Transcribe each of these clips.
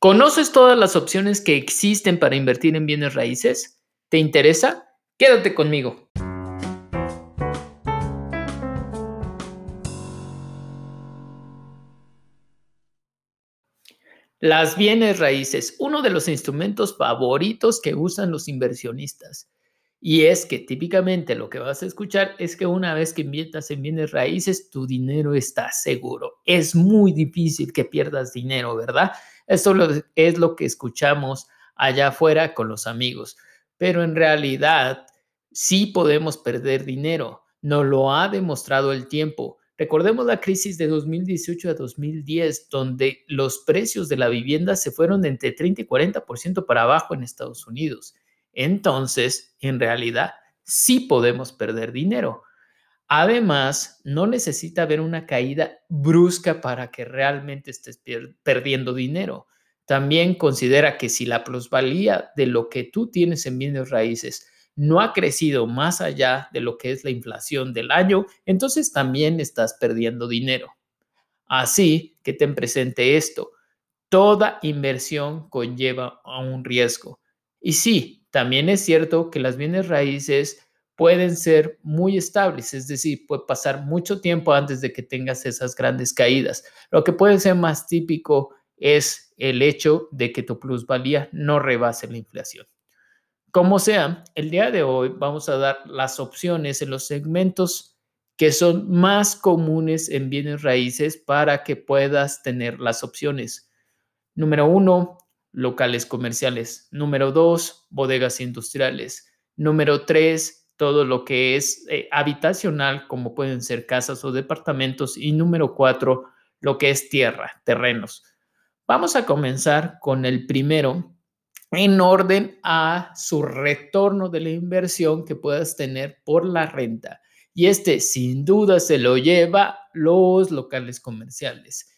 ¿Conoces todas las opciones que existen para invertir en bienes raíces? ¿Te interesa? Quédate conmigo. Las bienes raíces, uno de los instrumentos favoritos que usan los inversionistas. Y es que típicamente lo que vas a escuchar es que una vez que inviertas en bienes raíces, tu dinero está seguro. Es muy difícil que pierdas dinero, ¿verdad? Eso es lo que escuchamos allá afuera con los amigos. Pero en realidad sí podemos perder dinero. Nos lo ha demostrado el tiempo. Recordemos la crisis de 2018 a 2010, donde los precios de la vivienda se fueron de entre 30 y 40% para abajo en Estados Unidos entonces en realidad sí podemos perder dinero. Además, no necesita haber una caída brusca para que realmente estés perdiendo dinero. También considera que si la plusvalía de lo que tú tienes en bienes raíces no ha crecido más allá de lo que es la inflación del año, entonces también estás perdiendo dinero. Así que ten presente esto. Toda inversión conlleva a un riesgo. Y sí, también es cierto que las bienes raíces pueden ser muy estables, es decir, puede pasar mucho tiempo antes de que tengas esas grandes caídas. Lo que puede ser más típico es el hecho de que tu plusvalía no rebase la inflación. Como sea, el día de hoy vamos a dar las opciones en los segmentos que son más comunes en bienes raíces para que puedas tener las opciones. Número uno, locales comerciales. Número dos, bodegas industriales. Número tres, todo lo que es eh, habitacional, como pueden ser casas o departamentos. Y número cuatro, lo que es tierra, terrenos. Vamos a comenzar con el primero en orden a su retorno de la inversión que puedas tener por la renta. Y este sin duda se lo lleva los locales comerciales.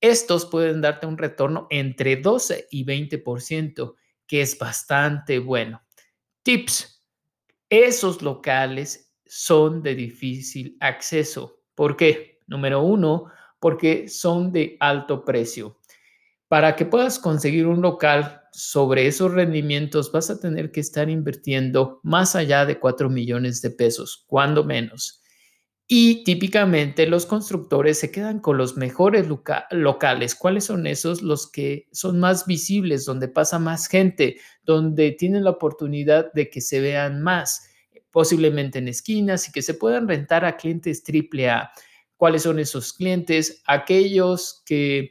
Estos pueden darte un retorno entre 12 y 20%, que es bastante bueno. Tips. Esos locales son de difícil acceso. ¿Por qué? Número uno, porque son de alto precio. Para que puedas conseguir un local sobre esos rendimientos, vas a tener que estar invirtiendo más allá de 4 millones de pesos, cuando menos. Y típicamente los constructores se quedan con los mejores locales. ¿Cuáles son esos? Los que son más visibles, donde pasa más gente, donde tienen la oportunidad de que se vean más, posiblemente en esquinas y que se puedan rentar a clientes AAA. ¿Cuáles son esos clientes? Aquellos que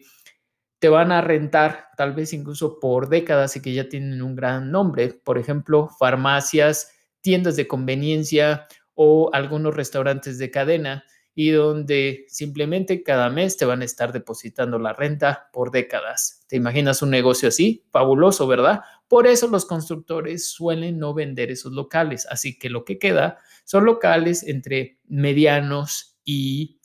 te van a rentar tal vez incluso por décadas y que ya tienen un gran nombre. Por ejemplo, farmacias, tiendas de conveniencia o algunos restaurantes de cadena y donde simplemente cada mes te van a estar depositando la renta por décadas. ¿Te imaginas un negocio así? Fabuloso, ¿verdad? Por eso los constructores suelen no vender esos locales, así que lo que queda son locales entre medianos y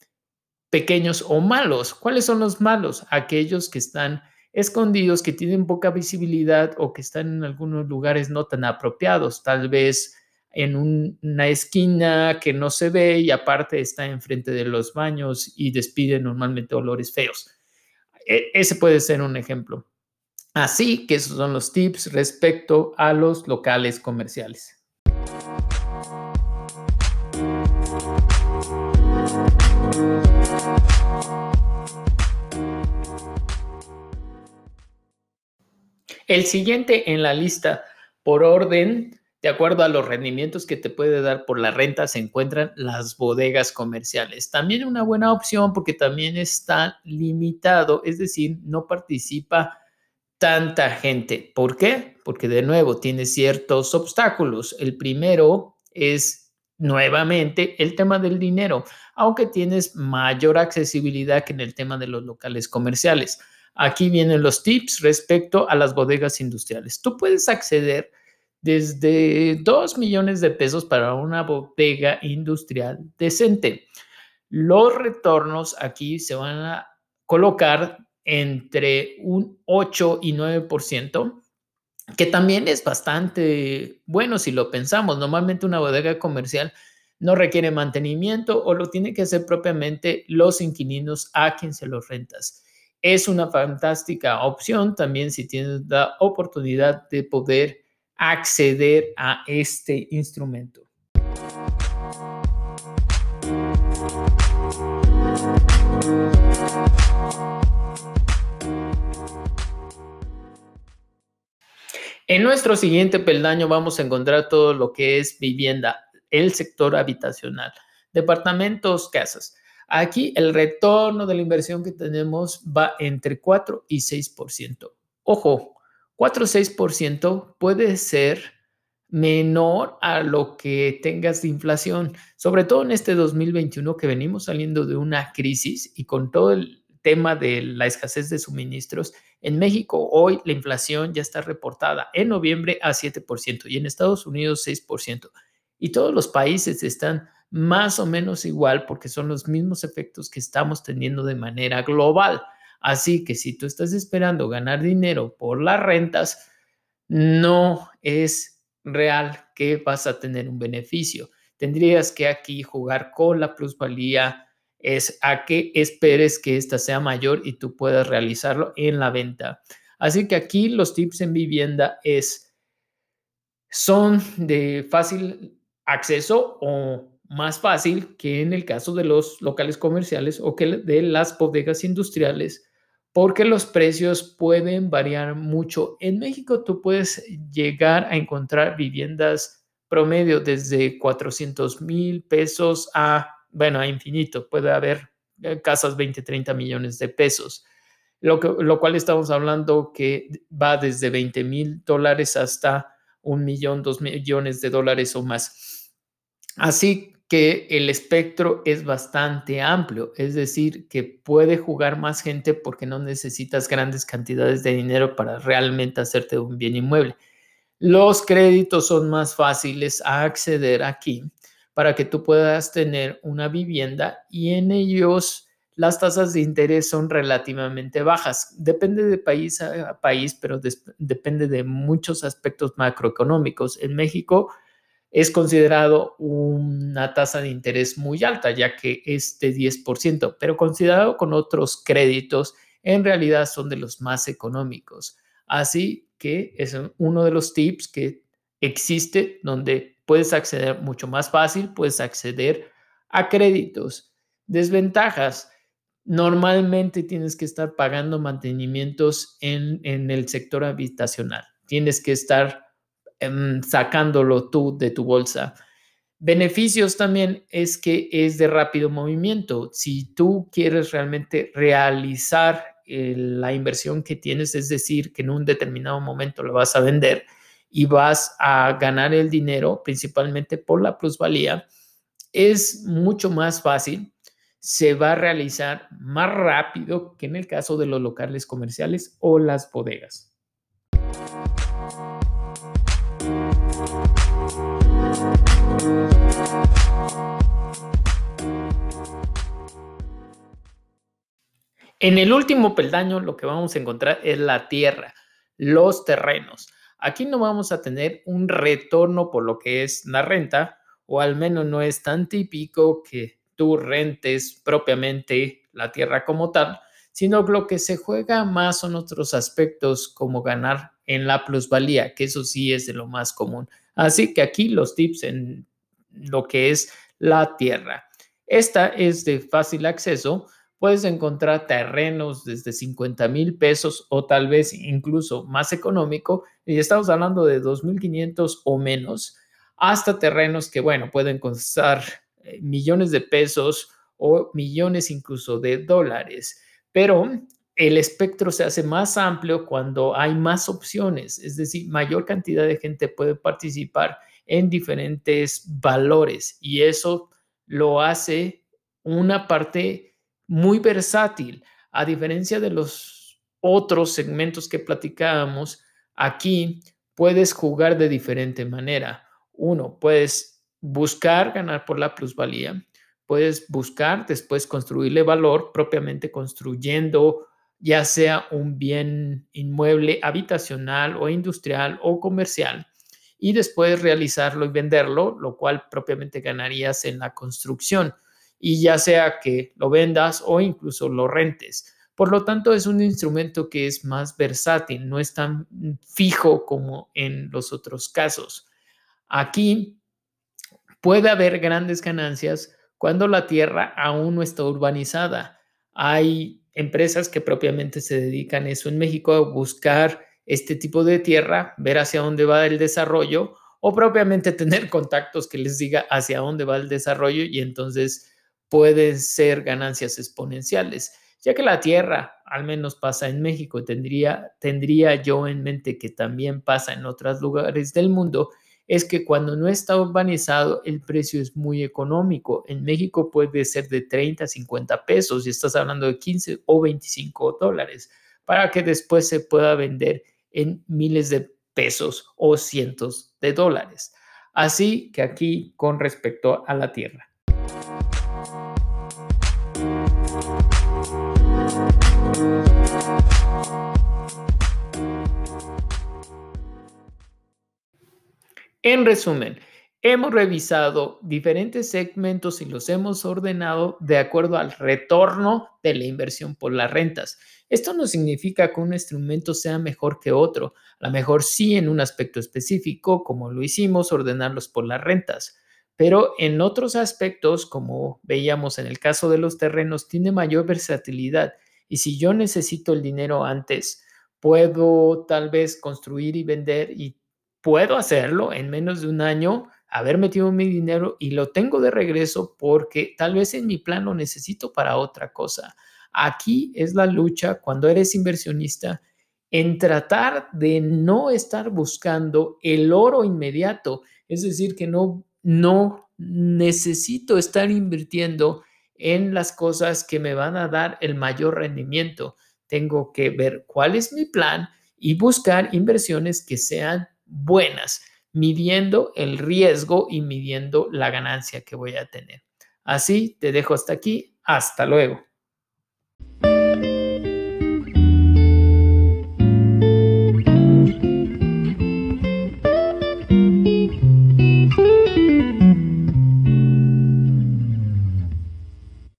pequeños o malos. ¿Cuáles son los malos? Aquellos que están escondidos, que tienen poca visibilidad o que están en algunos lugares no tan apropiados, tal vez en una esquina que no se ve y aparte está enfrente de los baños y despide normalmente olores feos. E, ese puede ser un ejemplo. Así que esos son los tips respecto a los locales comerciales. El siguiente en la lista por orden de acuerdo a los rendimientos que te puede dar por la renta, se encuentran las bodegas comerciales. También una buena opción porque también está limitado, es decir, no participa tanta gente. ¿Por qué? Porque de nuevo tiene ciertos obstáculos. El primero es nuevamente el tema del dinero, aunque tienes mayor accesibilidad que en el tema de los locales comerciales. Aquí vienen los tips respecto a las bodegas industriales. Tú puedes acceder desde 2 millones de pesos para una bodega industrial decente. Los retornos aquí se van a colocar entre un 8 y 9%, que también es bastante bueno si lo pensamos. Normalmente una bodega comercial no requiere mantenimiento o lo tiene que hacer propiamente los inquilinos a quien se los rentas. Es una fantástica opción también si tienes la oportunidad de poder acceder a este instrumento. En nuestro siguiente peldaño vamos a encontrar todo lo que es vivienda, el sector habitacional, departamentos, casas. Aquí el retorno de la inversión que tenemos va entre 4 y 6%. Ojo, 4 o 6% puede ser menor a lo que tengas de inflación, sobre todo en este 2021 que venimos saliendo de una crisis y con todo el tema de la escasez de suministros. En México hoy la inflación ya está reportada en noviembre a 7% y en Estados Unidos 6%. Y todos los países están más o menos igual porque son los mismos efectos que estamos teniendo de manera global. Así que si tú estás esperando ganar dinero por las rentas, no es real que vas a tener un beneficio. Tendrías que aquí jugar con la plusvalía, es a que esperes que ésta sea mayor y tú puedas realizarlo en la venta. Así que aquí los tips en vivienda es, son de fácil acceso o más fácil que en el caso de los locales comerciales o que de las bodegas industriales, porque los precios pueden variar mucho. En México tú puedes llegar a encontrar viviendas promedio desde 400 mil pesos a, bueno, a infinito. Puede haber eh, casas 20, 30 millones de pesos, lo, que, lo cual estamos hablando que va desde 20 mil dólares hasta un millón, dos millones de dólares o más. Así que el espectro es bastante amplio, es decir, que puede jugar más gente porque no necesitas grandes cantidades de dinero para realmente hacerte un bien inmueble. Los créditos son más fáciles a acceder aquí para que tú puedas tener una vivienda y en ellos las tasas de interés son relativamente bajas. Depende de país a país, pero depende de muchos aspectos macroeconómicos. En México, es considerado una tasa de interés muy alta, ya que es de 10%, pero considerado con otros créditos, en realidad son de los más económicos. Así que es uno de los tips que existe donde puedes acceder mucho más fácil, puedes acceder a créditos. Desventajas. Normalmente tienes que estar pagando mantenimientos en, en el sector habitacional. Tienes que estar Em, sacándolo tú de tu bolsa. Beneficios también es que es de rápido movimiento. Si tú quieres realmente realizar eh, la inversión que tienes, es decir, que en un determinado momento lo vas a vender y vas a ganar el dinero principalmente por la plusvalía, es mucho más fácil, se va a realizar más rápido que en el caso de los locales comerciales o las bodegas. En el último peldaño lo que vamos a encontrar es la tierra, los terrenos. Aquí no vamos a tener un retorno por lo que es la renta, o al menos no es tan típico que tú rentes propiamente la tierra como tal, sino lo que se juega más son otros aspectos como ganar en la plusvalía, que eso sí es de lo más común. Así que aquí los tips en lo que es la tierra. Esta es de fácil acceso puedes encontrar terrenos desde 50 mil pesos o tal vez incluso más económico, y estamos hablando de 2.500 o menos, hasta terrenos que, bueno, pueden costar eh, millones de pesos o millones incluso de dólares. Pero el espectro se hace más amplio cuando hay más opciones, es decir, mayor cantidad de gente puede participar en diferentes valores y eso lo hace una parte muy versátil, a diferencia de los otros segmentos que platicábamos, aquí puedes jugar de diferente manera. Uno, puedes buscar ganar por la plusvalía, puedes buscar después construirle valor propiamente construyendo ya sea un bien inmueble habitacional o industrial o comercial y después realizarlo y venderlo, lo cual propiamente ganarías en la construcción y ya sea que lo vendas o incluso lo rentes. Por lo tanto, es un instrumento que es más versátil, no es tan fijo como en los otros casos. Aquí puede haber grandes ganancias cuando la tierra aún no está urbanizada. Hay empresas que propiamente se dedican eso en México a buscar este tipo de tierra, ver hacia dónde va el desarrollo o propiamente tener contactos que les diga hacia dónde va el desarrollo y entonces pueden ser ganancias exponenciales, ya que la tierra, al menos pasa en México, tendría, tendría yo en mente que también pasa en otros lugares del mundo, es que cuando no está urbanizado el precio es muy económico. En México puede ser de 30 a 50 pesos y estás hablando de 15 o 25 dólares para que después se pueda vender en miles de pesos o cientos de dólares. Así que aquí con respecto a la tierra. En resumen, hemos revisado diferentes segmentos y los hemos ordenado de acuerdo al retorno de la inversión por las rentas. Esto no significa que un instrumento sea mejor que otro, a lo mejor sí en un aspecto específico, como lo hicimos, ordenarlos por las rentas, pero en otros aspectos, como veíamos en el caso de los terrenos, tiene mayor versatilidad. Y si yo necesito el dinero antes, puedo tal vez construir y vender y puedo hacerlo en menos de un año, haber metido mi dinero y lo tengo de regreso porque tal vez en mi plan lo necesito para otra cosa. Aquí es la lucha cuando eres inversionista en tratar de no estar buscando el oro inmediato, es decir, que no no necesito estar invirtiendo en las cosas que me van a dar el mayor rendimiento. Tengo que ver cuál es mi plan y buscar inversiones que sean buenas, midiendo el riesgo y midiendo la ganancia que voy a tener. Así te dejo hasta aquí. Hasta luego.